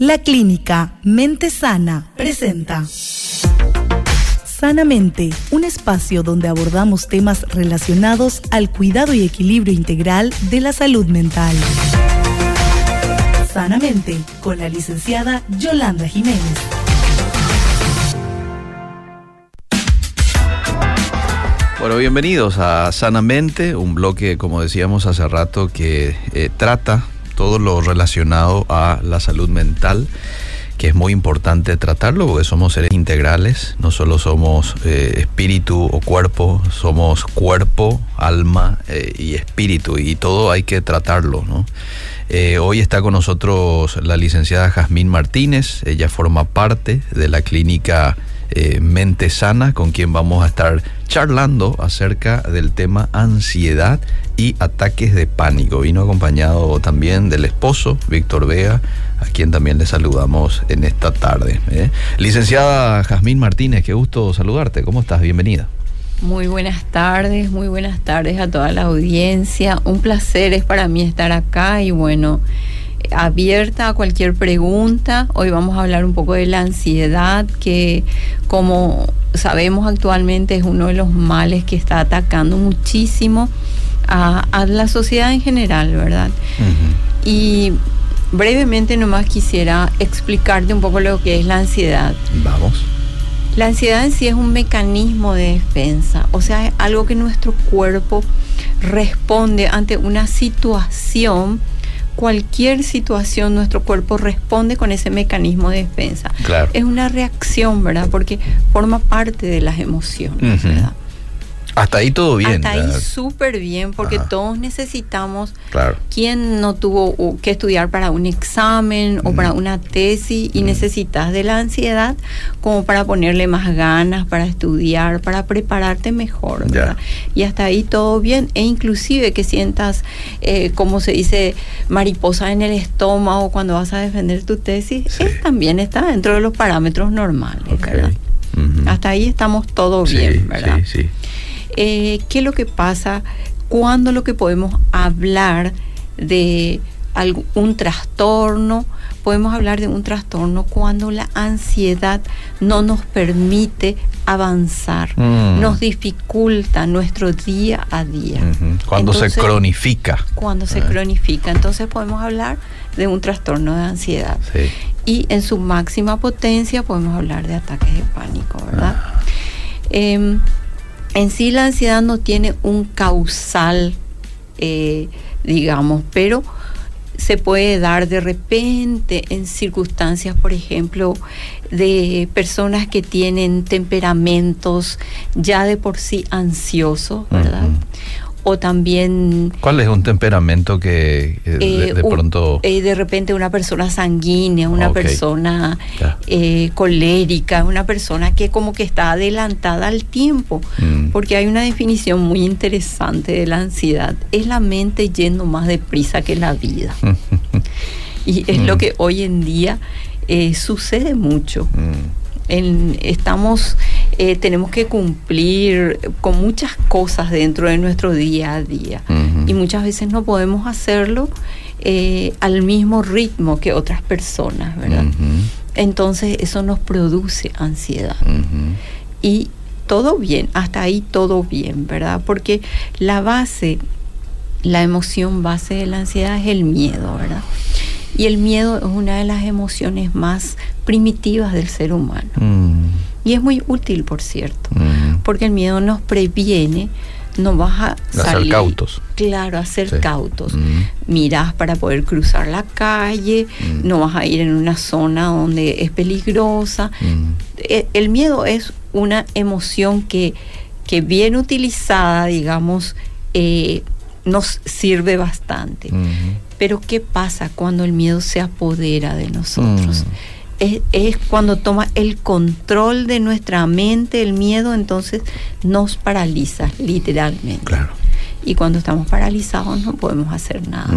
La clínica Mente Sana presenta Sanamente, un espacio donde abordamos temas relacionados al cuidado y equilibrio integral de la salud mental. Sanamente, con la licenciada Yolanda Jiménez. Bueno, bienvenidos a Sanamente, un bloque, como decíamos hace rato, que eh, trata todo lo relacionado a la salud mental, que es muy importante tratarlo porque somos seres integrales, no solo somos eh, espíritu o cuerpo, somos cuerpo, alma eh, y espíritu y todo hay que tratarlo. Eh, hoy está con nosotros la licenciada Jazmín Martínez, ella forma parte de la clínica Mente Sana, con quien vamos a estar charlando acerca del tema ansiedad y ataques de pánico. Vino acompañado también del esposo, Víctor Vega, a quien también le saludamos en esta tarde. ¿eh? Licenciada Jazmín Martínez, qué gusto saludarte. ¿Cómo estás? Bienvenida. Muy buenas tardes, muy buenas tardes a toda la audiencia. Un placer es para mí estar acá y bueno, abierta a cualquier pregunta. Hoy vamos a hablar un poco de la ansiedad, que como sabemos actualmente es uno de los males que está atacando muchísimo a, la sociedad en general, ¿verdad? Y brevemente nomás quisiera explicarte un poco lo que es la ansiedad. Vamos. La ansiedad en sí es un mecanismo de defensa, o sea, es algo que nuestro cuerpo responde ante una situación cualquier situación, nuestro cuerpo responde con ese mecanismo de defensa. Claro. Es una reacción, ¿verdad? Porque forma parte de las emociones, ¿verdad? Hasta ahí todo bien. Hasta ahí súper bien, porque Ajá. todos necesitamos. Claro. ¿Quién no tuvo que estudiar para un examen o para una tesis y necesitas de la ansiedad como para ponerle más ganas para estudiar, para prepararte mejor? ¿verdad? Y hasta ahí todo bien. E inclusive que sientas, eh, como se dice, mariposa en el estómago cuando vas a defender tu tesis, Sí. es- también está dentro de los parámetros normales. ¿verdad? Hasta ahí estamos todo Sí, bien, ¿verdad? Sí, sí. Eh, ¿Qué es lo que pasa cuando lo que podemos hablar de algún trastorno? Podemos hablar de un trastorno cuando la ansiedad no nos permite avanzar, Mm. nos dificulta nuestro día a día. Cuando se cronifica. Cuando se Ah. cronifica. Entonces podemos hablar de un trastorno de ansiedad. Sí. Y en su máxima potencia podemos hablar de ataques de pánico, ¿verdad? Em, en sí la ansiedad no tiene un causal, eh, digamos, pero se puede dar de repente en circunstancias, por ejemplo, de personas que tienen temperamentos ya de por sí ansiosos, ¿verdad? O también ¿Cuál es un temperamento que eh, de, eh, de pronto... eh, de repente una persona sanguínea, una persona colérica, una persona que como que está adelantada al tiempo, Mm. porque hay una definición muy interesante de la ansiedad, es la mente yendo más deprisa que la vida. Y es lo Mm. que hoy en día eh, sucede mucho. Mm. En- estamos, eh, tenemos que cumplir con muchas cosas dentro de nuestro día a día y muchas veces no podemos hacerlo eh, al mismo ritmo que otras personas, ¿verdad? Entonces eso nos produce ansiedad y todo bien, hasta ahí todo bien, ¿verdad? Porque la base, la emoción base de la ansiedad es el miedo, ¿verdad? Y el miedo es una de las emociones más primitivas del ser humano. Y es muy útil, por cierto, porque el miedo nos previene, no vas a A ser cautos. Claro, a ser Sí. cautos. Mm. Mirás para poder cruzar la calle, Mm. no vas a ir en una zona donde es peligrosa. Mm. E- El miedo es una emoción que, que bien utilizada, digamos, eh, nos sirve bastante. Pero ¿qué pasa cuando el miedo se apodera de nosotros? Es, es cuando toma el control de nuestra mente, el miedo, entonces nos paraliza, literalmente. Claro. Y cuando estamos paralizados no podemos hacer nada.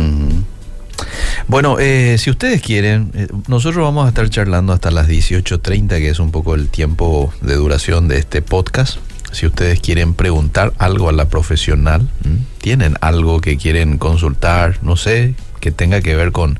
Bueno, eh, si ustedes quieren, eh, nosotros vamos a estar charlando hasta las 18.30, que es un poco el tiempo de duración de este podcast. Si ustedes quieren preguntar algo a la profesional, tienen algo que quieren consultar, no sé, que tenga que ver con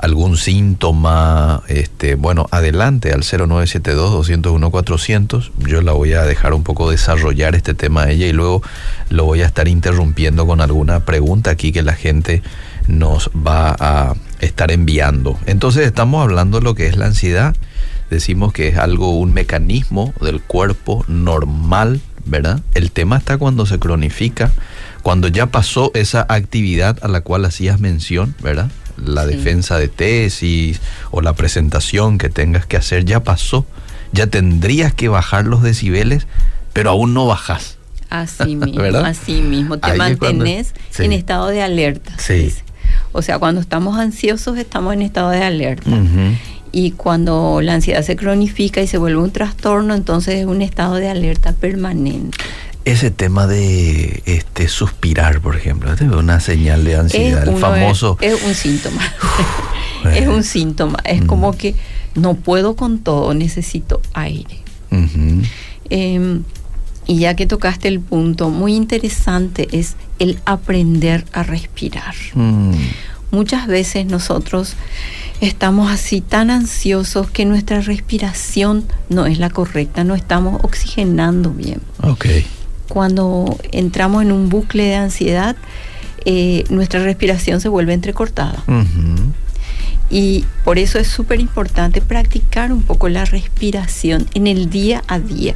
algún síntoma, este, bueno, adelante al 0972-201-400. Yo la voy a dejar un poco desarrollar este tema a ella y luego lo voy a estar interrumpiendo con alguna pregunta aquí que la gente nos va a estar enviando. Entonces estamos hablando de lo que es la ansiedad. Decimos que es algo, un mecanismo del cuerpo normal, ¿verdad? El tema está cuando se cronifica, cuando ya pasó esa actividad a la cual hacías mención, ¿verdad? La Sí. defensa de tesis o la presentación que tengas que hacer ya pasó. Ya tendrías que bajar los decibeles, pero aún no bajas. Así mismo, ¿Verdad? así mismo. Te Ahí cuando- mantenés sí. en estado de alerta. Sí. O sea, cuando estamos ansiosos estamos en estado de alerta. Y cuando la ansiedad se cronifica y se vuelve un trastorno, entonces es un estado de alerta permanente. Ese tema de este suspirar, por ejemplo, es una señal de ansiedad, el famoso. Es, es un síntoma. eh. es un síntoma. Es Mm. como que no puedo con todo, necesito aire. Eh, y ya que tocaste el punto, muy interesante es el aprender a respirar. Mm. Muchas veces nosotros estamos así tan ansiosos que nuestra respiración no es la correcta, no estamos oxigenando bien. Ok. Cuando entramos en un bucle de ansiedad, eh, nuestra respiración se vuelve entrecortada. Y por eso es súper importante practicar un poco la respiración en el día a día.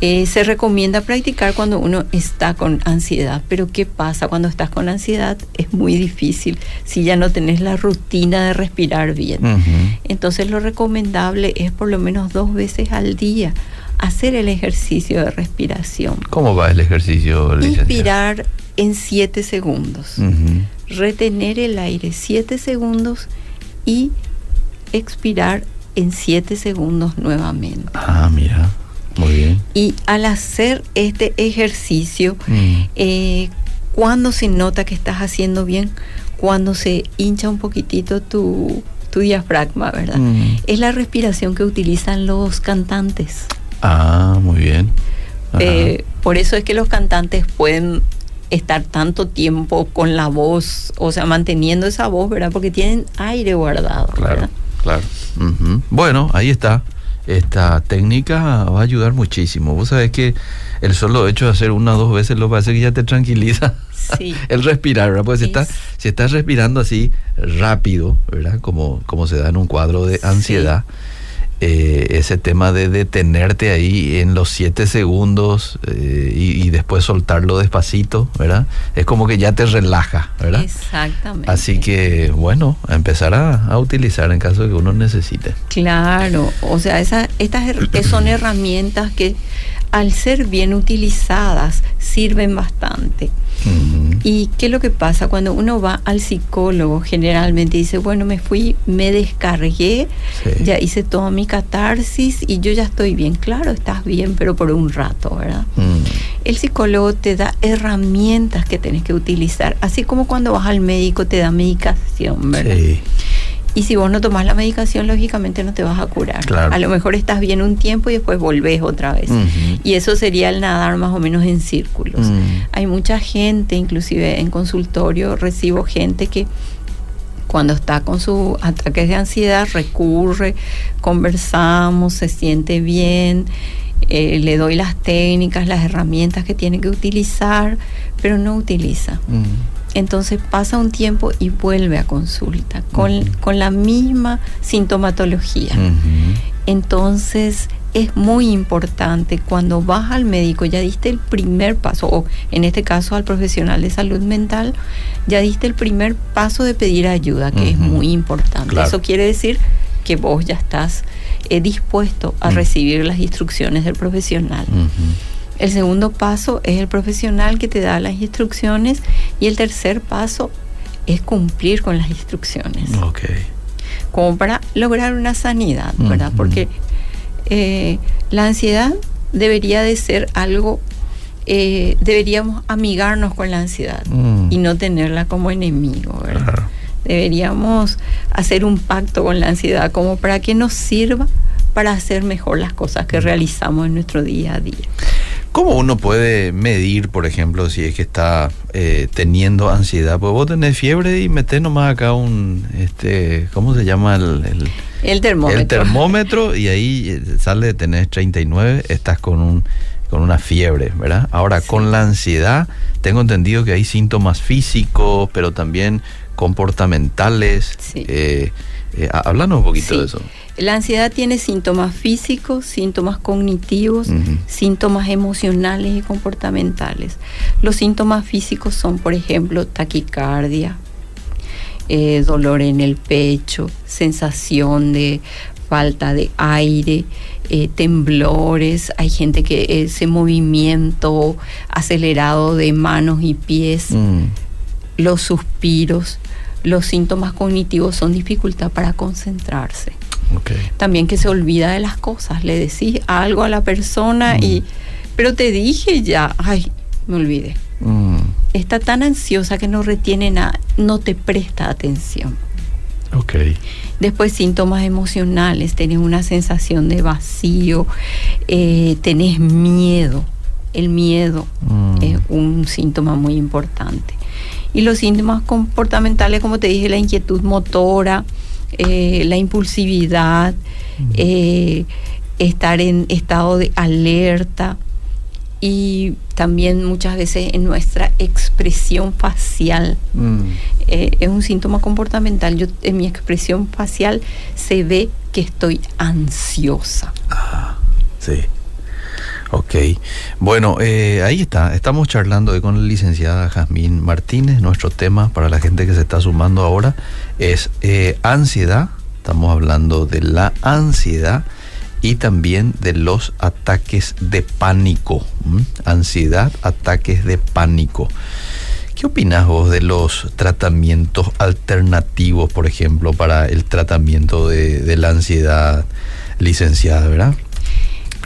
Eh, se recomienda practicar cuando uno está con ansiedad, pero ¿qué pasa cuando estás con ansiedad? Es muy difícil si ya no tenés la rutina de respirar bien. Entonces lo recomendable es por lo menos dos veces al día hacer el ejercicio de respiración. ¿Cómo va el ejercicio, licenciada? Inspirar en 7 segundos, retener el aire 7 segundos y expirar en 7 segundos nuevamente. Ah, mira. Muy bien. Y al hacer este ejercicio, Mm. eh, cuando se nota que estás haciendo bien, cuando se hincha un poquitito tu, tu diafragma, ¿verdad? Mm. Es la respiración que utilizan los cantantes. Ah, muy bien. Eh, por eso es que los cantantes pueden estar tanto tiempo con la voz, o sea, manteniendo esa voz, ¿verdad? Porque tienen aire guardado, Claro, ¿verdad? claro. Bueno, ahí está. Esta técnica va a ayudar muchísimo. Vos sabés que el solo hecho de hacer una o dos veces lo parece que ya te tranquiliza. Sí. el respirar, ¿verdad? Porque si Es- estás, si estás respirando así rápido, ¿verdad? Como, como se da en un cuadro de Sí. Eh, ese tema de detenerte ahí en los siete segundos eh, y, y después soltarlo despacito, ¿verdad? Es como que ya te relaja, ¿verdad? Exactamente. Así que, bueno, a empezar a, a utilizar en caso de que uno necesite. Claro, o sea, esa- estas son herramientas que al ser bien utilizadas sirven bastante. ¿Y qué es lo que pasa cuando uno va al psicólogo? Generalmente dice, bueno, me fui, me descargué, Sí. ya hice toda mi catarsis y yo ya estoy bien. Claro, estás bien, pero por un rato, ¿verdad? Mm. El psicólogo te da herramientas que tenés que utilizar, así como cuando vas al médico te da medicación, ¿verdad? Sí. Y si vos no tomás la medicación, lógicamente no te vas a curar. Claro. A lo mejor estás bien un tiempo y después volvés otra vez. Y eso sería el nadar más o menos en círculos. Mm. Hay mucha gente, inclusive en consultorio recibo gente que cuando está con sus ataques de ansiedad recurre, conversamos, se siente bien, eh, le doy las técnicas, las herramientas que tiene que utilizar, pero no utiliza. Mm. Entonces pasa un tiempo y vuelve a consulta con, con la misma sintomatología. Entonces es muy importante cuando vas al médico, ya diste el primer paso, o en este caso al profesional de salud mental, ya diste el primer paso de pedir ayuda, que es muy importante. Claro. Eso quiere decir que vos ya estás eh, dispuesto a recibir las instrucciones del profesional. El segundo paso es el profesional que te da las instrucciones y el tercer paso es cumplir con las instrucciones, Ok. como para lograr una sanidad, ¿verdad? Porque eh, la ansiedad debería de ser algo, eh, deberíamos amigarnos con la ansiedad Mm. y no tenerla como enemigo, ¿verdad? Claro. Deberíamos hacer un pacto con la ansiedad como para que nos sirva para hacer mejor las cosas que realizamos en nuestro día a día. ¿Cómo uno puede medir, por ejemplo, si es que está eh, teniendo ansiedad? Pues vos tenés fiebre y metés nomás acá un, este, ¿cómo se llama? El, el, el termómetro. El termómetro y ahí eh, sale, tenés 39, estás con un con una fiebre, ¿verdad? Ahora, con la ansiedad, tengo entendido que hay síntomas físicos, pero también comportamentales. Sí. Eh, eh, háblanos un poquito Sí. de eso. La ansiedad tiene síntomas físicos, síntomas cognitivos, síntomas emocionales y comportamentales. Los síntomas físicos son, por ejemplo, taquicardia, eh, dolor en el pecho, sensación de falta de aire, eh, temblores, hay gente que ese movimiento acelerado de manos y pies, Mm, los suspiros, los síntomas cognitivos son dificultad para concentrarse también que se olvida de las cosas. Le decís algo a la persona y, Mm. pero te dije ya, ay, me olvidé. Mm, Está tan ansiosa que no retiene nada, no te presta atención. ok. Después síntomas emocionales, tenés una sensación de vacío, eh, tenés miedo. El miedo Mm. es un síntoma muy importante. Y los síntomas comportamentales, como te dije, la inquietud motora, eh, la impulsividad, eh, estar en estado de alerta y también muchas veces en nuestra expresión facial. Mm, eh, es un síntoma comportamental. Yo en mi expresión facial se ve que estoy ansiosa. sí. Ok. Bueno, eh, ahí está. Estamos charlando hoy con la licenciada Jazmín Martínez. Nuestro tema para la gente que se está sumando ahora es eh, ansiedad. Estamos hablando de la ansiedad y también de los ataques de pánico. Ansiedad, ataques de pánico. ¿Qué opinas vos de los tratamientos alternativos, por ejemplo, para el tratamiento de, de la ansiedad, licenciada, verdad?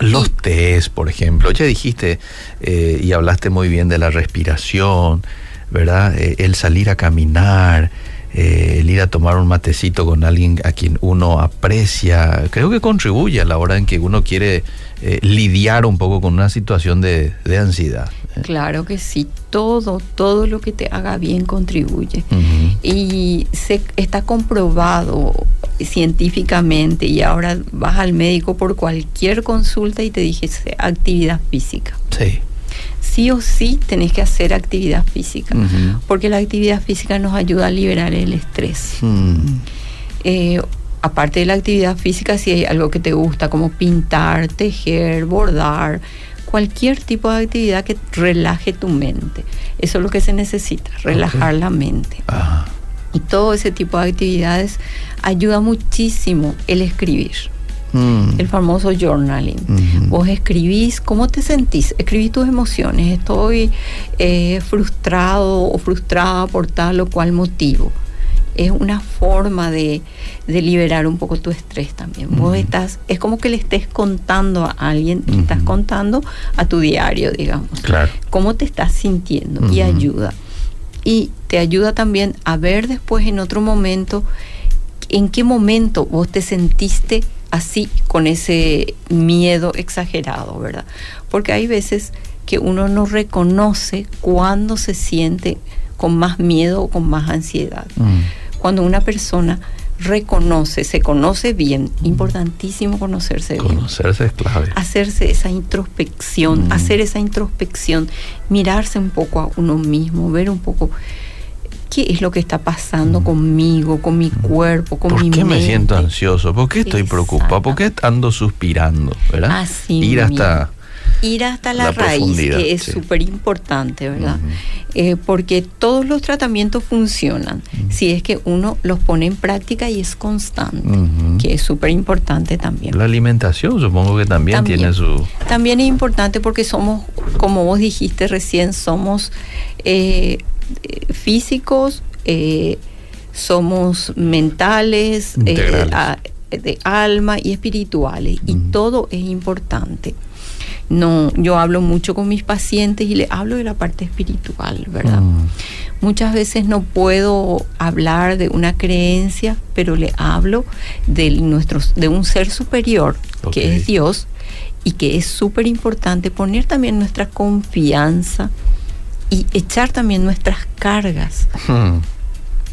Los test, por ejemplo, ya dijiste eh, y hablaste muy bien de la respiración, ¿verdad? Eh, el salir a caminar, eh, el ir a tomar un matecito con alguien a quien uno aprecia, creo que contribuye a la hora en que uno quiere lidiar un poco con una situación de, de ansiedad. Claro que sí, todo, todo lo que te haga bien contribuye. Y se está comprobado científicamente y ahora vas al médico por cualquier consulta y te dije actividad física. Sí. Sí o sí tenés que hacer actividad física, porque la actividad física nos ayuda a liberar el estrés. Mm. Eh, aparte de la actividad física, si hay algo que te gusta, como pintar, tejer, bordar, cualquier tipo de actividad que relaje tu mente. Eso es lo que se necesita, relajar la mente. Ajá. Y todo ese tipo de actividades ayuda muchísimo el escribir, Mm. el famoso journaling. Vos escribís, ¿cómo te sentís? Escribís tus emociones. Estoy eh, frustrado o frustrada por tal o cual motivo. Es una forma de, de liberar un poco tu estrés también. Vos estás, es como que le estés contando a alguien, le estás contando a tu diario, digamos Claro. cómo te estás sintiendo y ayuda. Y te ayuda también a ver después en otro momento en qué momento vos te sentiste así con ese miedo exagerado, ¿verdad? Porque hay veces que uno no reconoce cuándo se siente con más miedo o con más ansiedad. Mm. Cuando una persona reconoce, se conoce bien, importantísimo conocerse bien Conocerse es clave. hacerse esa introspección, Mm. hacer esa introspección, mirarse un poco a uno mismo, ver un poco qué es lo que está pasando Mm. conmigo, con mi cuerpo, con ¿Por mi qué mente. me siento ansioso? ¿Por qué estoy preocupado? ¿Por qué ando suspirando? ¿Verdad? Así Ir hasta... Ir hasta la, la raíz, que es sí. súper importante, ¿verdad? Eh, porque todos los tratamientos funcionan si es que uno los pone en práctica y es constante, que es súper importante también. La alimentación supongo que también, También. tiene su... También es importante porque somos, como vos dijiste recién, somos eh, eh, físicos, eh, somos mentales, a- de alma y espirituales. Y todo es importante. No, yo hablo mucho con mis pacientes y les hablo de la parte espiritual, ¿verdad? Mm. Muchas veces no puedo hablar de una creencia, pero le hablo de, nuestros, de un ser superior, que es Dios, y que es súper importante poner también nuestra confianza y echar también nuestras cargas Hmm.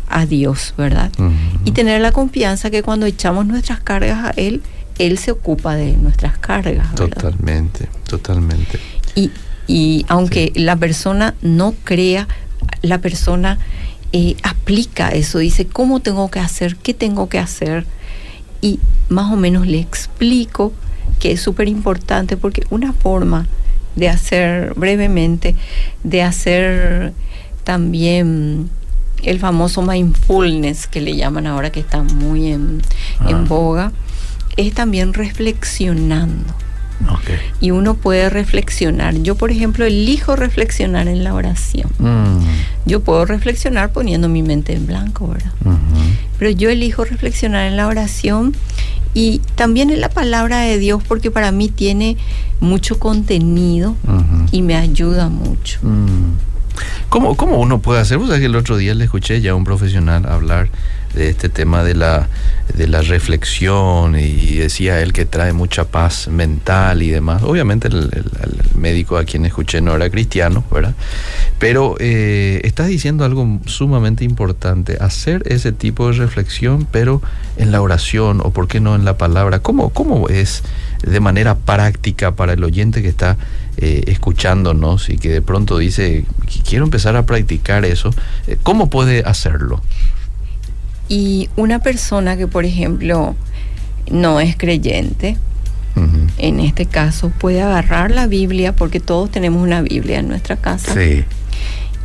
a Dios, ¿verdad? Ujú. Y tener la confianza que cuando echamos nuestras cargas a Él, Él se ocupa de nuestras cargas, ¿verdad? Totalmente, totalmente. Y, y aunque la persona no crea, la persona eh, aplica eso, dice, ¿cómo tengo que hacer? ¿Qué tengo que hacer? Y más o menos le explico que es súper importante porque una forma de hacer brevemente, de hacer también el famoso mindfulness que le llaman ahora que está muy en, Ah. en boga, es también reflexionando y uno puede reflexionar. Yo, por ejemplo, elijo reflexionar en la oración. Mm. Yo puedo reflexionar poniendo mi mente en blanco, ¿verdad? Pero yo elijo reflexionar en la oración y también en la palabra de Dios porque para mí tiene mucho contenido y me ayuda mucho. Mm. ¿Cómo, ¿Cómo uno puede hacer? Vos sabés que el otro día le escuché ya a un profesional hablar de este tema de la, de la reflexión y decía él que trae mucha paz mental y demás. Obviamente el, médico a quien escuché no era cristiano, ¿verdad? Pero eh, estás diciendo algo sumamente importante, hacer ese tipo de reflexión, pero en la oración o por qué no en la palabra. ¿Cómo, cómo es de manera práctica para el oyente que está eh, escuchándonos y que de pronto dice, "Qu- quiero empezar a practicar eso? Eh, ¿Cómo puede hacerlo? Y una persona que, por ejemplo, no es creyente, en este caso puede agarrar la Biblia, porque todos tenemos una Biblia en nuestra casa, Sí,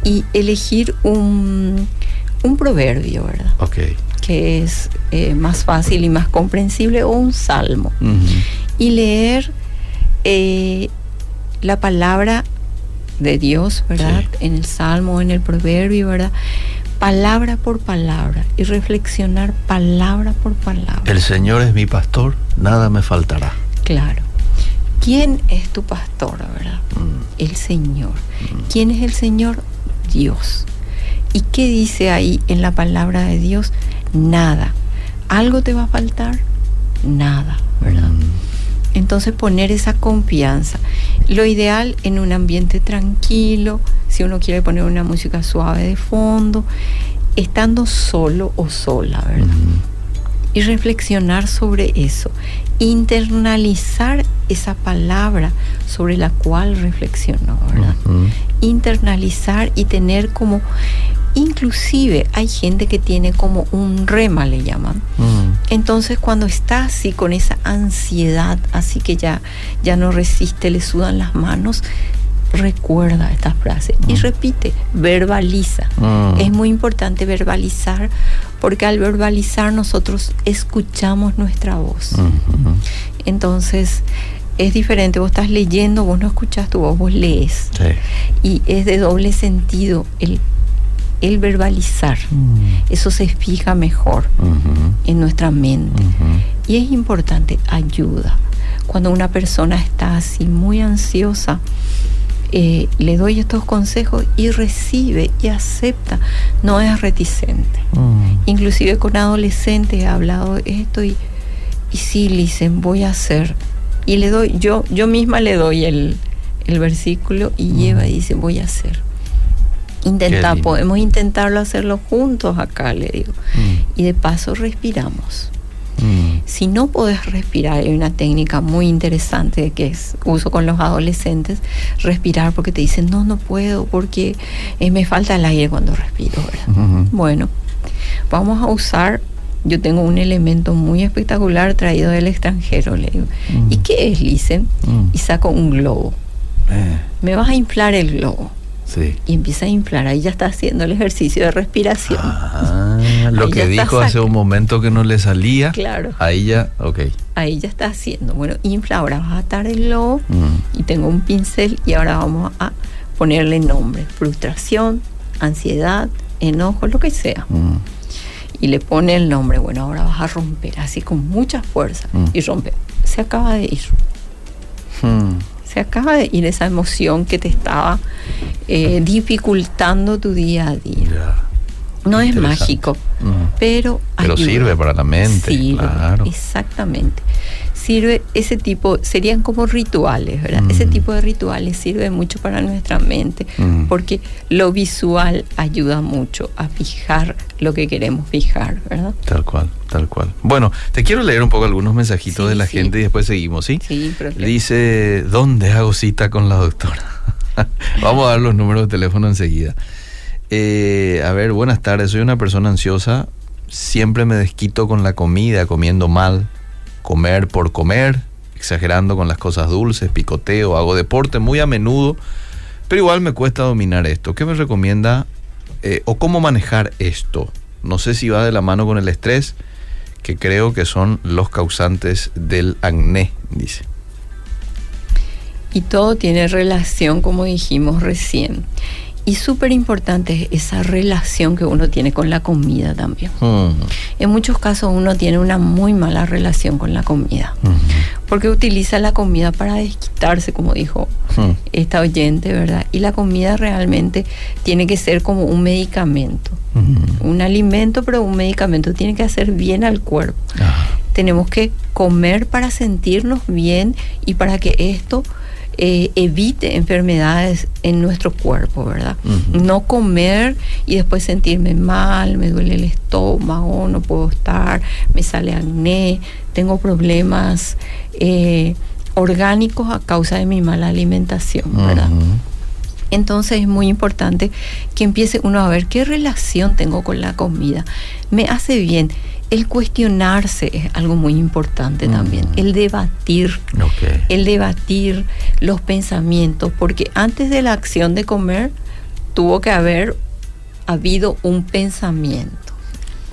y elegir un, un proverbio, ¿verdad? Que es eh, más fácil y más comprensible, o un salmo. Y leer eh, la palabra de Dios, ¿verdad? Sí. En el salmo, en el proverbio, ¿verdad? Palabra por palabra y reflexionar palabra por palabra. El Señor es mi pastor, nada me faltará. Claro. ¿Quién es tu pastor, verdad? Mm. El Señor. ¿Quién es el Señor? Dios. ¿Y qué dice ahí en la palabra de Dios? Nada. ¿Algo te va a faltar? Nada, ¿verdad? Mm. Entonces poner esa confianza. Lo ideal en un ambiente tranquilo, si uno quiere poner una música suave de fondo, estando solo o sola, ¿verdad? Mm. y reflexionar sobre eso, internalizar esa palabra sobre la cual reflexionó, ¿verdad? Internalizar y tener como, inclusive hay gente que tiene como un rema, le llaman. Mm. Entonces cuando está así con esa ansiedad, así que ya, ya no resiste, le sudan las manos, recuerda esta frase y Mm. repite, verbaliza. Mm. Es muy importante verbalizar porque al verbalizar nosotros escuchamos nuestra voz. Entonces es diferente, vos estás leyendo, vos no escuchas tu voz, vos lees. Sí. Y es de doble sentido el, el verbalizar. Mm. Eso se fija mejor en nuestra mente. Y es importante, ayuda. Cuando una persona está así muy ansiosa, eh, le doy estos consejos y recibe y acepta, no es reticente. Mm. Inclusive con adolescentes he hablado de esto y, y sí, le dicen, voy a hacer. Y le doy, yo, yo misma le doy el, el versículo y lleva y dice, voy a hacer. Intentar, lindo. podemos intentarlo hacerlo juntos acá, le digo. Mm. Y de paso respiramos. Mm. Si no podés respirar, hay una técnica muy interesante que es uso con los adolescentes, respirar porque te dicen, no, no puedo porque eh, me falta el aire cuando respiro. Bueno, vamos a usar, yo tengo un elemento muy espectacular traído del extranjero, le digo. Mm. ¿Y qué es? Le dicen, Mm. y saco un globo. Eh, Me vas a inflar el globo. Sí. Y empieza a inflar, ahí ya está haciendo el ejercicio de respiración. Ah, lo que dijo hace un momento que no le salía. Claro. Ahí ya, ok. Ahí ya está haciendo. Bueno, infla, ahora vas a atar el globo. Mm. y tengo un pincel y ahora vamos a ponerle nombre, frustración, ansiedad, enojo, lo que sea. Mm. Y le pone el nombre, bueno, ahora vas a romper, así con mucha fuerza, Mm. y rompe. Se acaba de ir, Mm. se acaba de ir esa emoción que te estaba eh, dificultando tu día a día. Ya. No es mágico, pero Pero sirve para la mente, claro. Exactamente. Sirve ese tipo, serían como rituales, ¿verdad? Ese tipo de rituales sirve mucho para nuestra mente, porque lo visual ayuda mucho a fijar lo que queremos fijar, ¿verdad? Tal cual, tal cual. Bueno, te quiero leer un poco algunos mensajitos de la gente y después seguimos, ¿sí? Sí, Dice, ¿dónde hago cita con la doctora? Vamos a dar los números de teléfono enseguida. Eh, a ver, buenas tardes. Soy una persona ansiosa. Siempre me desquito con la comida, comiendo mal, comer por comer, exagerando con las cosas dulces, picoteo, hago deporte muy a menudo, pero igual me cuesta dominar esto. ¿Qué me recomienda eh, o cómo manejar esto? No sé si va de la mano con el estrés, que creo que son los causantes del acné, dice. Y todo tiene relación, como dijimos recién. Y súper importante es esa relación que uno tiene con la comida también. Hmm. En muchos casos uno tiene una muy mala relación con la comida, porque utiliza la comida para desquitarse, como dijo Hmm. esta oyente, ¿verdad? Y la comida realmente tiene que ser como un medicamento, un alimento, pero un medicamento tiene que hacer bien al cuerpo. Ah, Tenemos que comer para sentirnos bien y para que esto eh, evite enfermedades en nuestro cuerpo, ¿verdad? No comer y después sentirme mal, me duele el estómago, no puedo estar, me sale acné, tengo problemas eh, orgánicos a causa de mi mala alimentación, ¿verdad? Entonces es muy importante que empiece uno a ver qué relación tengo con la comida. Me hace bien. El cuestionarse es algo muy importante también. Mm. El debatir, Ok. el debatir los pensamientos, porque antes de la acción de comer tuvo que haber habido un pensamiento.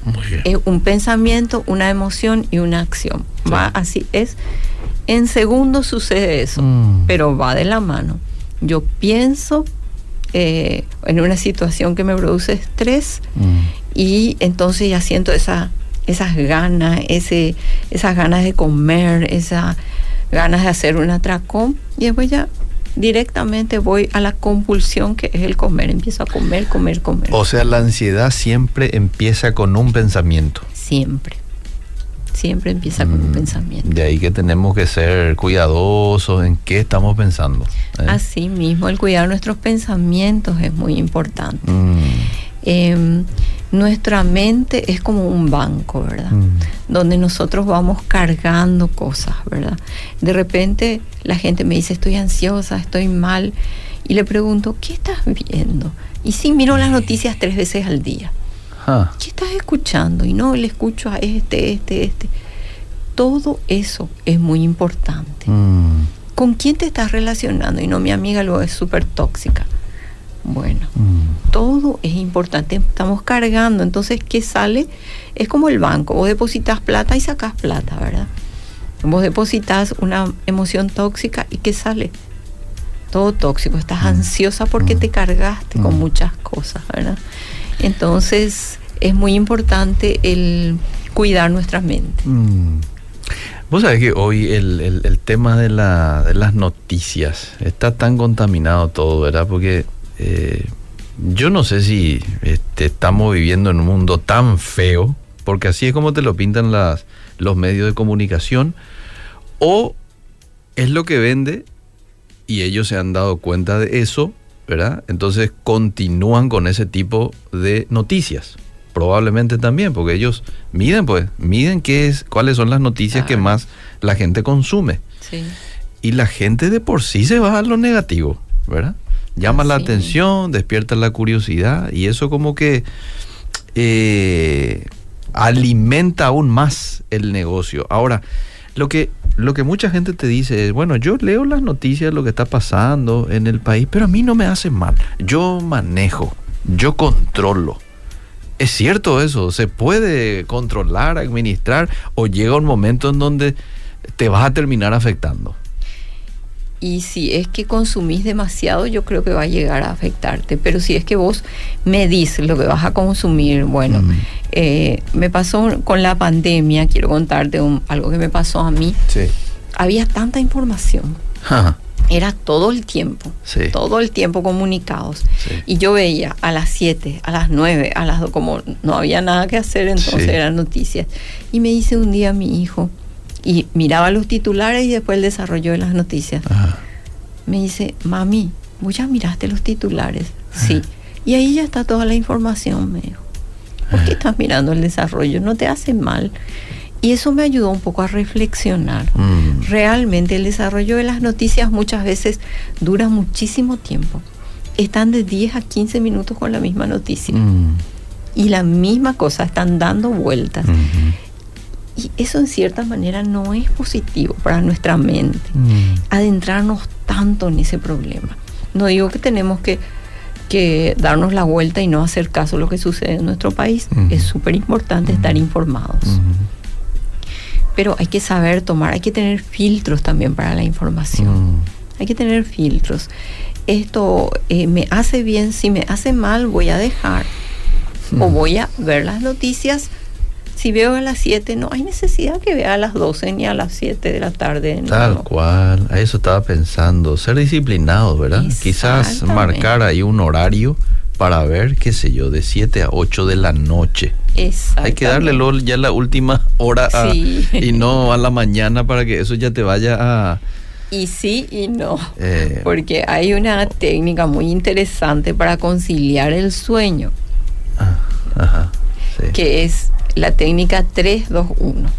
Muy bien. Un pensamiento, una emoción y una acción. Sí. Va así es. En segundos sucede eso Mm. pero va de la mano. Yo pienso eh, en una situación que me produce estrés Mm. y entonces ya siento esa, esas ganas, ese, esas ganas de comer, esas ganas de hacer un atracón y después ya directamente voy a la compulsión que es el comer. Empiezo a comer, comer, comer. O sea, la ansiedad siempre empieza con un pensamiento. Siempre. Siempre empieza con un Mm, pensamiento. De ahí que tenemos que ser cuidadosos en qué estamos pensando. ¿eh? Así mismo, el cuidar nuestros pensamientos es muy importante. Mm, Eh, nuestra mente es como un banco, ¿verdad? mm, Donde nosotros vamos cargando cosas, ¿verdad? De repente la gente me dice, estoy ansiosa, estoy mal, y le pregunto, ¿qué estás viendo? Y sí, miro las noticias tres veces al día. Ah, ¿Qué estás escuchando? Y no, le escucho a este, este, este. Todo eso es muy importante. mm, ¿Con quién te estás relacionando? Y no, mi amiga luego es súper tóxica. Bueno, mm. todo es importante, estamos cargando, entonces, ¿qué sale? Es como el banco, vos depositas plata y sacas plata, ¿verdad? Vos depositas una emoción tóxica y ¿qué sale? Todo tóxico, estás Mm. ansiosa porque Mm. te cargaste con muchas cosas, ¿verdad? Entonces, es muy importante el cuidar nuestra mente. Mm. Vos sabés que hoy el, el- el tema de, la- de las noticias está tan contaminado todo, ¿verdad? Porque eh, yo no sé si este, estamos viviendo en un mundo tan feo, porque así es como te lo pintan las, los medios de comunicación, o es lo que vende y ellos se han dado cuenta de eso, ¿verdad? Entonces continúan con ese tipo de noticias. Probablemente también, porque ellos miden, pues, miden qué es, cuáles son las noticias que Claro. más la gente consume. Sí. Y la gente de por sí se va a lo negativo, ¿verdad? Llama la Así. atención, despierta la curiosidad y eso como que eh, alimenta aún más el negocio. Ahora, lo que, lo que mucha gente te dice es, bueno, yo leo las noticias, lo que está pasando en el país, pero a mí no me hace mal. Yo manejo, yo controlo. ¿Es cierto eso? ¿Se puede controlar, administrar o llega un momento en donde te vas a terminar afectando? Y si es que consumís demasiado, yo creo que va a llegar a afectarte. Pero si es que vos medís lo que vas a consumir, bueno, Mm. eh, me pasó con la pandemia, quiero contarte un- algo que me pasó a mí. Sí. Había tanta información, Era todo el tiempo, Sí. todo el tiempo comunicados. Sí. Y yo veía a las 7, a las 9, a las 2, como no había nada que hacer, entonces Sí. eran noticias. Y me dice un día mi hijo, y miraba los titulares y después el desarrollo de las noticias. Ajá. Me dice, mami, ¿vos ya miraste los titulares? Sí. Y ahí ya está toda la información, me dijo. ¿Por qué estás mirando el desarrollo? No te hace mal. Y eso me ayudó un poco a reflexionar. Mm. Realmente el desarrollo de las noticias muchas veces dura muchísimo tiempo. Están de 10 a 15 minutos con la misma noticia. Mm. Y la misma cosa, están dando vueltas. Y eso en cierta manera no es positivo para nuestra mente. Mm. adentrarnos tanto en ese problema. No digo que tenemos que, que darnos la vuelta y no hacer caso a lo que sucede en nuestro país. Es súper importante estar informados. Pero hay que saber tomar, hay que tener filtros también para la información. Mm. Hay que tener filtros. Esto eh, me hace bien, si me hace mal voy a dejar. O Mm. voy a ver las noticias. Si veo a las 7, no hay necesidad que vea a las 12 ni a las 7 de la tarde. no. Tal cual, a eso estaba pensando, ser disciplinado, ¿verdad? Quizás marcar ahí un horario para ver, qué sé yo, de 7 a 8 de la noche. Hay que darle ya la última hora a- Sí. y no a la mañana para que eso ya te vaya a... Y sí y no. eh, Porque hay una técnica muy interesante para conciliar el sueño, ajá, sí. que es la técnica 321.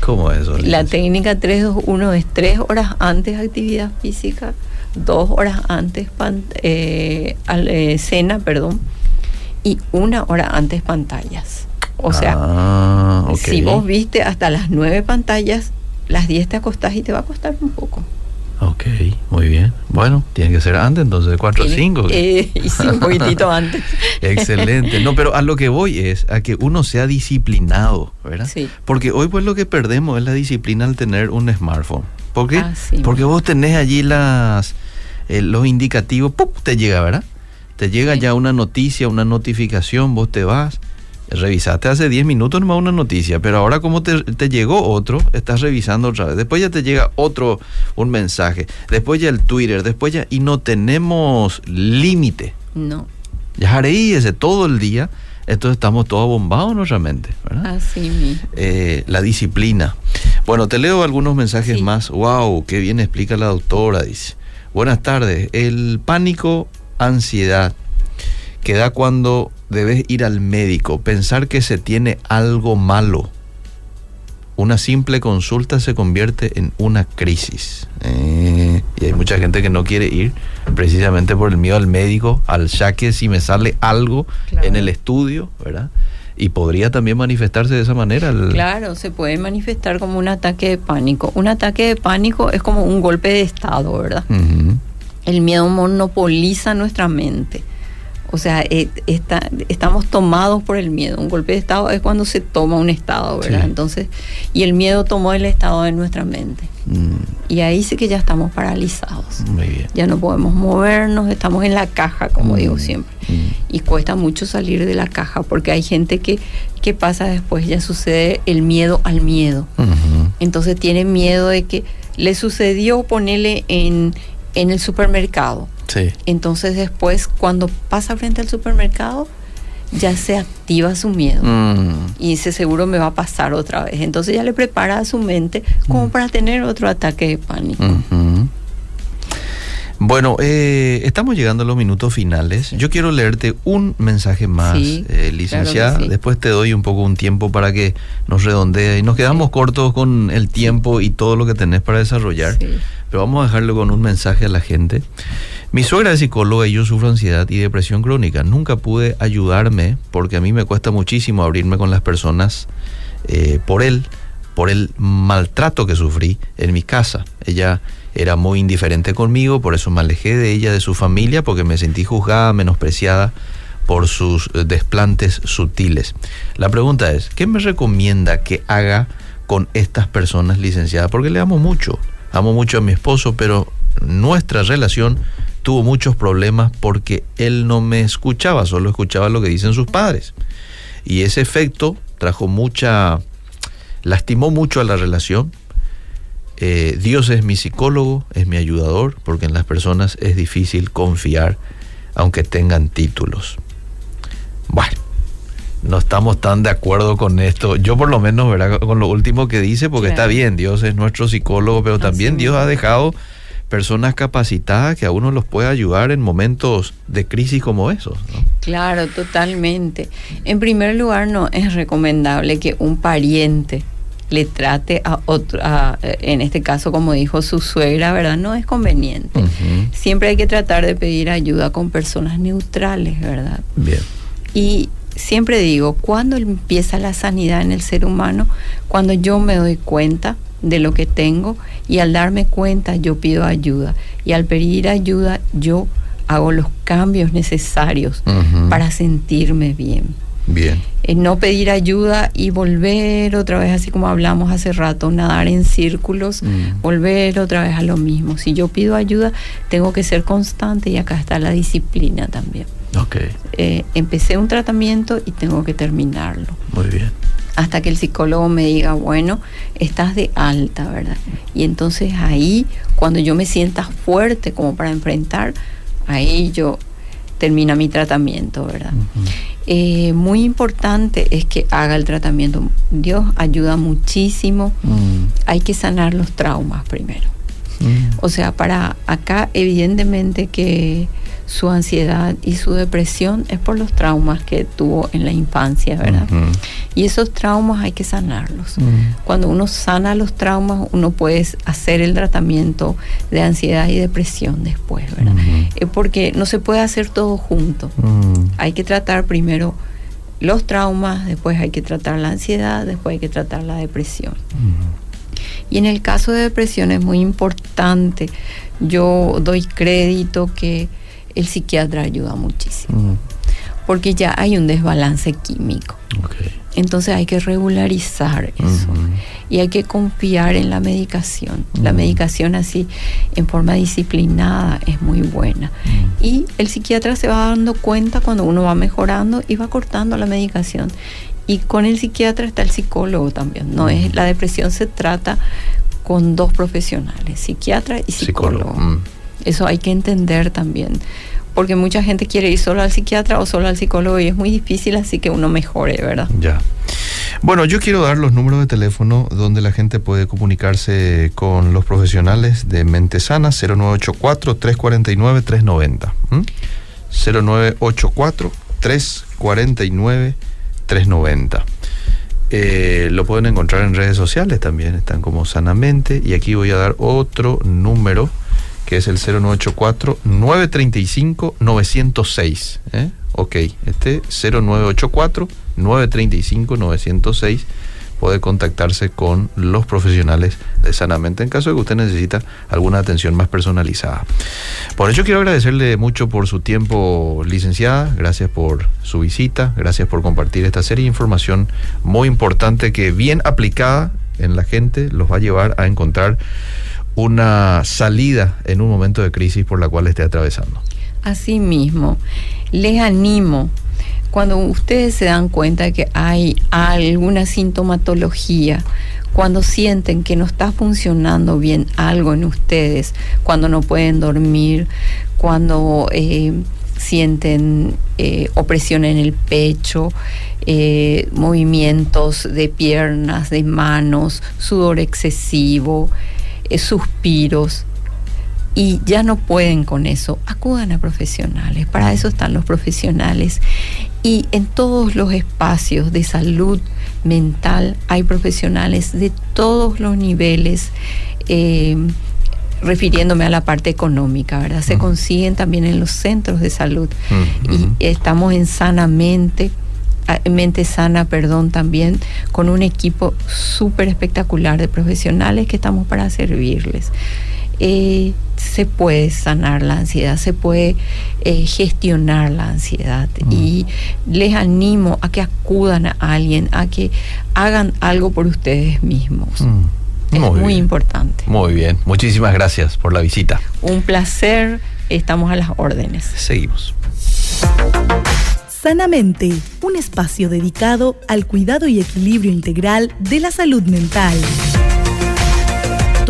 ¿Cómo es eso? La técnica 321 es tres horas antes actividad física, dos horas antes pan- eh, al- eh, cena, perdón, y una hora antes pantallas. O sea, Ah, si vos viste hasta las nueve pantallas, las 10 te acostás y te va a costar un poco. Ok, muy bien. Bueno, tiene que ser antes entonces, 4 o 5. Eh, y sí, un poquitito antes. Excelente. No, pero a lo que voy es a que uno sea disciplinado, ¿verdad? Sí. Porque hoy pues lo que perdemos es la disciplina al tener un smartphone. ¿Por qué? Así Porque vos tenés allí las eh, los indicativos, ¡pum! te llega, ¿verdad? Te llega Sí. ya una noticia, una notificación, vos te vas, revisaste hace 10 minutos nomás una noticia, pero ahora como te, te llegó otro, estás revisando otra vez. Después ya te llega otro, un mensaje. Después ya el Twitter, después ya... Y no tenemos límite. No, Ya haré ese todo el día, entonces estamos todos bombados nuestra mente, ¿verdad? así mismo. Eh, la disciplina. Bueno, te leo algunos mensajes Sí. más. Wow, qué bien explica la doctora, dice. Buenas tardes. El pánico, ansiedad, que da cuando debes ir al médico, pensar que se tiene algo malo. Una simple consulta se convierte en una crisis. Eh, y hay mucha gente que no quiere ir precisamente por el miedo al médico, al ya que si me sale algo Claro. en el estudio, ¿verdad? Y podría también manifestarse de esa manera. el- Claro, se puede manifestar como un ataque de pánico. Un ataque de pánico es como un golpe de estado, ¿verdad? El miedo monopoliza nuestra mente. O sea, eh, está- estamos tomados por el miedo. Un golpe de estado es cuando se toma un estado, ¿verdad? Sí. Entonces, y el miedo tomó el estado de nuestra mente. Mm, Y ahí sí que ya estamos paralizados. muy bien. Ya no podemos movernos, estamos en la caja, como Mm, digo siempre. mm. Y cuesta mucho salir de la caja porque hay gente que, que pasa después, ya sucede el miedo al miedo. Entonces tiene miedo de que le sucedió ponerle en, en el supermercado. Sí. Entonces después, cuando pasa frente al supermercado, ya se activa su miedo. Mm, Y dice, seguro me va a pasar otra vez. Entonces ya le prepara a su mente como Mm. para tener otro ataque de pánico. Bueno, eh, estamos llegando a los minutos finales. Yo quiero leerte un mensaje más, Sí, eh, licenciada. claro que sí. Después te doy un poco un tiempo para que nos redondee. Y nos quedamos cortos con el tiempo y todo lo que tenés para desarrollar. Pero vamos a dejarlo con un mensaje a la gente. Mi suegra es psicóloga y yo sufro ansiedad y depresión crónica. Nunca pude ayudarme porque a mí me cuesta muchísimo abrirme con las personas eh, por él, por el maltrato que sufrí en mi casa. Ella era muy indiferente conmigo, por eso me alejé de ella, de su familia, porque me sentí juzgada, menospreciada por sus eh, desplantes sutiles. La pregunta es, ¿qué me recomienda que haga con estas personas licenciadas? Porque le amo mucho, amo mucho a mi esposo, pero nuestra relación tuvo muchos problemas porque él no me escuchaba, solo escuchaba lo que dicen sus padres. Y ese efecto trajo mucha, lastimó mucho a la relación. eh, Dios es mi psicólogo, es mi ayudador, porque en las personas es difícil confiar, aunque tengan títulos. Bueno, no estamos tan de acuerdo con esto. Yo por lo menos, ¿verdad? Con lo último que dice, porque está bien, Dios es nuestro psicólogo, pero también Dios ha dejado personas capacitadas que a uno los puede ayudar en momentos de crisis como esos. Claro, totalmente. En primer lugar, no es recomendable que un pariente le trate a otro, en este caso como dijo su suegra, ¿verdad? No es conveniente. Siempre hay que tratar de pedir ayuda con personas neutrales, ¿verdad? Bien. Y siempre digo, ¿cuándo empieza la sanidad en el ser humano? Cuando yo me doy cuenta de lo que tengo y al darme cuenta yo pido ayuda y al pedir ayuda yo hago los cambios necesarios para sentirme bien. Bien. Eh, no pedir ayuda y volver otra vez, así como hablamos hace rato, nadar en círculos, mm. volver otra vez a lo mismo. Si yo pido ayuda, tengo que ser constante y acá está la disciplina también. Okay. Eh, empecé un tratamiento y tengo que terminarlo. Muy bien. Hasta que el psicólogo me diga, bueno, estás de alta, ¿verdad? Y entonces ahí, cuando yo me sienta fuerte como para enfrentar, ahí yo termina mi tratamiento, ¿verdad? Eh, muy importante es que haga el tratamiento. Dios ayuda muchísimo. Mm. Hay que sanar los traumas primero. Mm. O sea, para acá evidentemente que su ansiedad y su depresión es por los traumas que tuvo en la infancia, ¿verdad? Y esos traumas hay que sanarlos. Cuando uno sana los traumas, uno puede hacer el tratamiento de ansiedad y depresión después, ¿verdad? Porque no se puede hacer todo junto. Hay que tratar primero los traumas, después hay que tratar la ansiedad, después hay que tratar la depresión. Y en el caso de depresión es muy importante. Yo doy crédito que el psiquiatra ayuda muchísimo. Porque ya hay un desbalance químico. Entonces hay que regularizar eso. Y hay que confiar en la medicación. La medicación así, en forma disciplinada, es muy buena. Y el psiquiatra se va dando cuenta cuando uno va mejorando y va cortando la medicación. Y con el psiquiatra está el psicólogo también. No es la depresión se trata con dos profesionales, psiquiatra y psicólogo. Mm. Eso hay que entender también, porque mucha gente quiere ir solo al psiquiatra o solo al psicólogo y es muy difícil, así que uno mejore, ¿verdad? Ya. Bueno, yo quiero dar los números de teléfono donde la gente puede comunicarse con los profesionales de Mente Sana, 0984-349-390. 0984-349-390. Eh, lo pueden encontrar en redes sociales también, están como sanamente. Y aquí voy a dar otro número que es el 0984-935-906. ¿eh? Ok, este 0984-935-906 puede contactarse con los profesionales de Sanamente en caso de que usted necesita alguna atención más personalizada. Por ello quiero agradecerle mucho por su tiempo, licenciada. Gracias por su visita, gracias por compartir esta serie de información muy importante que bien aplicada en la gente los va a llevar a encontrar una salida en un momento de crisis por la cual esté atravesando. Asimismo, les animo, cuando ustedes se dan cuenta que hay alguna sintomatología, cuando sienten que no está funcionando bien algo en ustedes, cuando no pueden dormir, cuando eh, sienten eh, opresión en el pecho, eh, movimientos de piernas, de manos, sudor excesivo, eh, suspiros y ya no pueden con eso, acudan a profesionales. Para eso están los profesionales. Y en todos los espacios de salud mental hay profesionales de todos los niveles. Eh, refiriéndome a la parte económica, ¿verdad? Se consiguen también en los centros de salud y estamos en sanamente mente sana, perdón, también con un equipo súper espectacular de profesionales que estamos para servirles. Eh, se puede sanar la ansiedad, se puede eh, gestionar la ansiedad mm. y les animo a que acudan a alguien, a que hagan algo por ustedes mismos. Mm. Es muy importante. Muy bien, muchísimas gracias por la visita. Un placer, estamos a las órdenes. Seguimos. Sanamente, un espacio dedicado al cuidado y equilibrio integral de la salud mental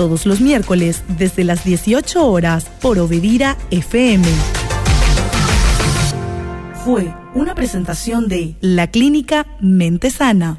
todos los miércoles desde las 18 horas por Obedira FM. Fue una presentación de la clínica Mente Sana.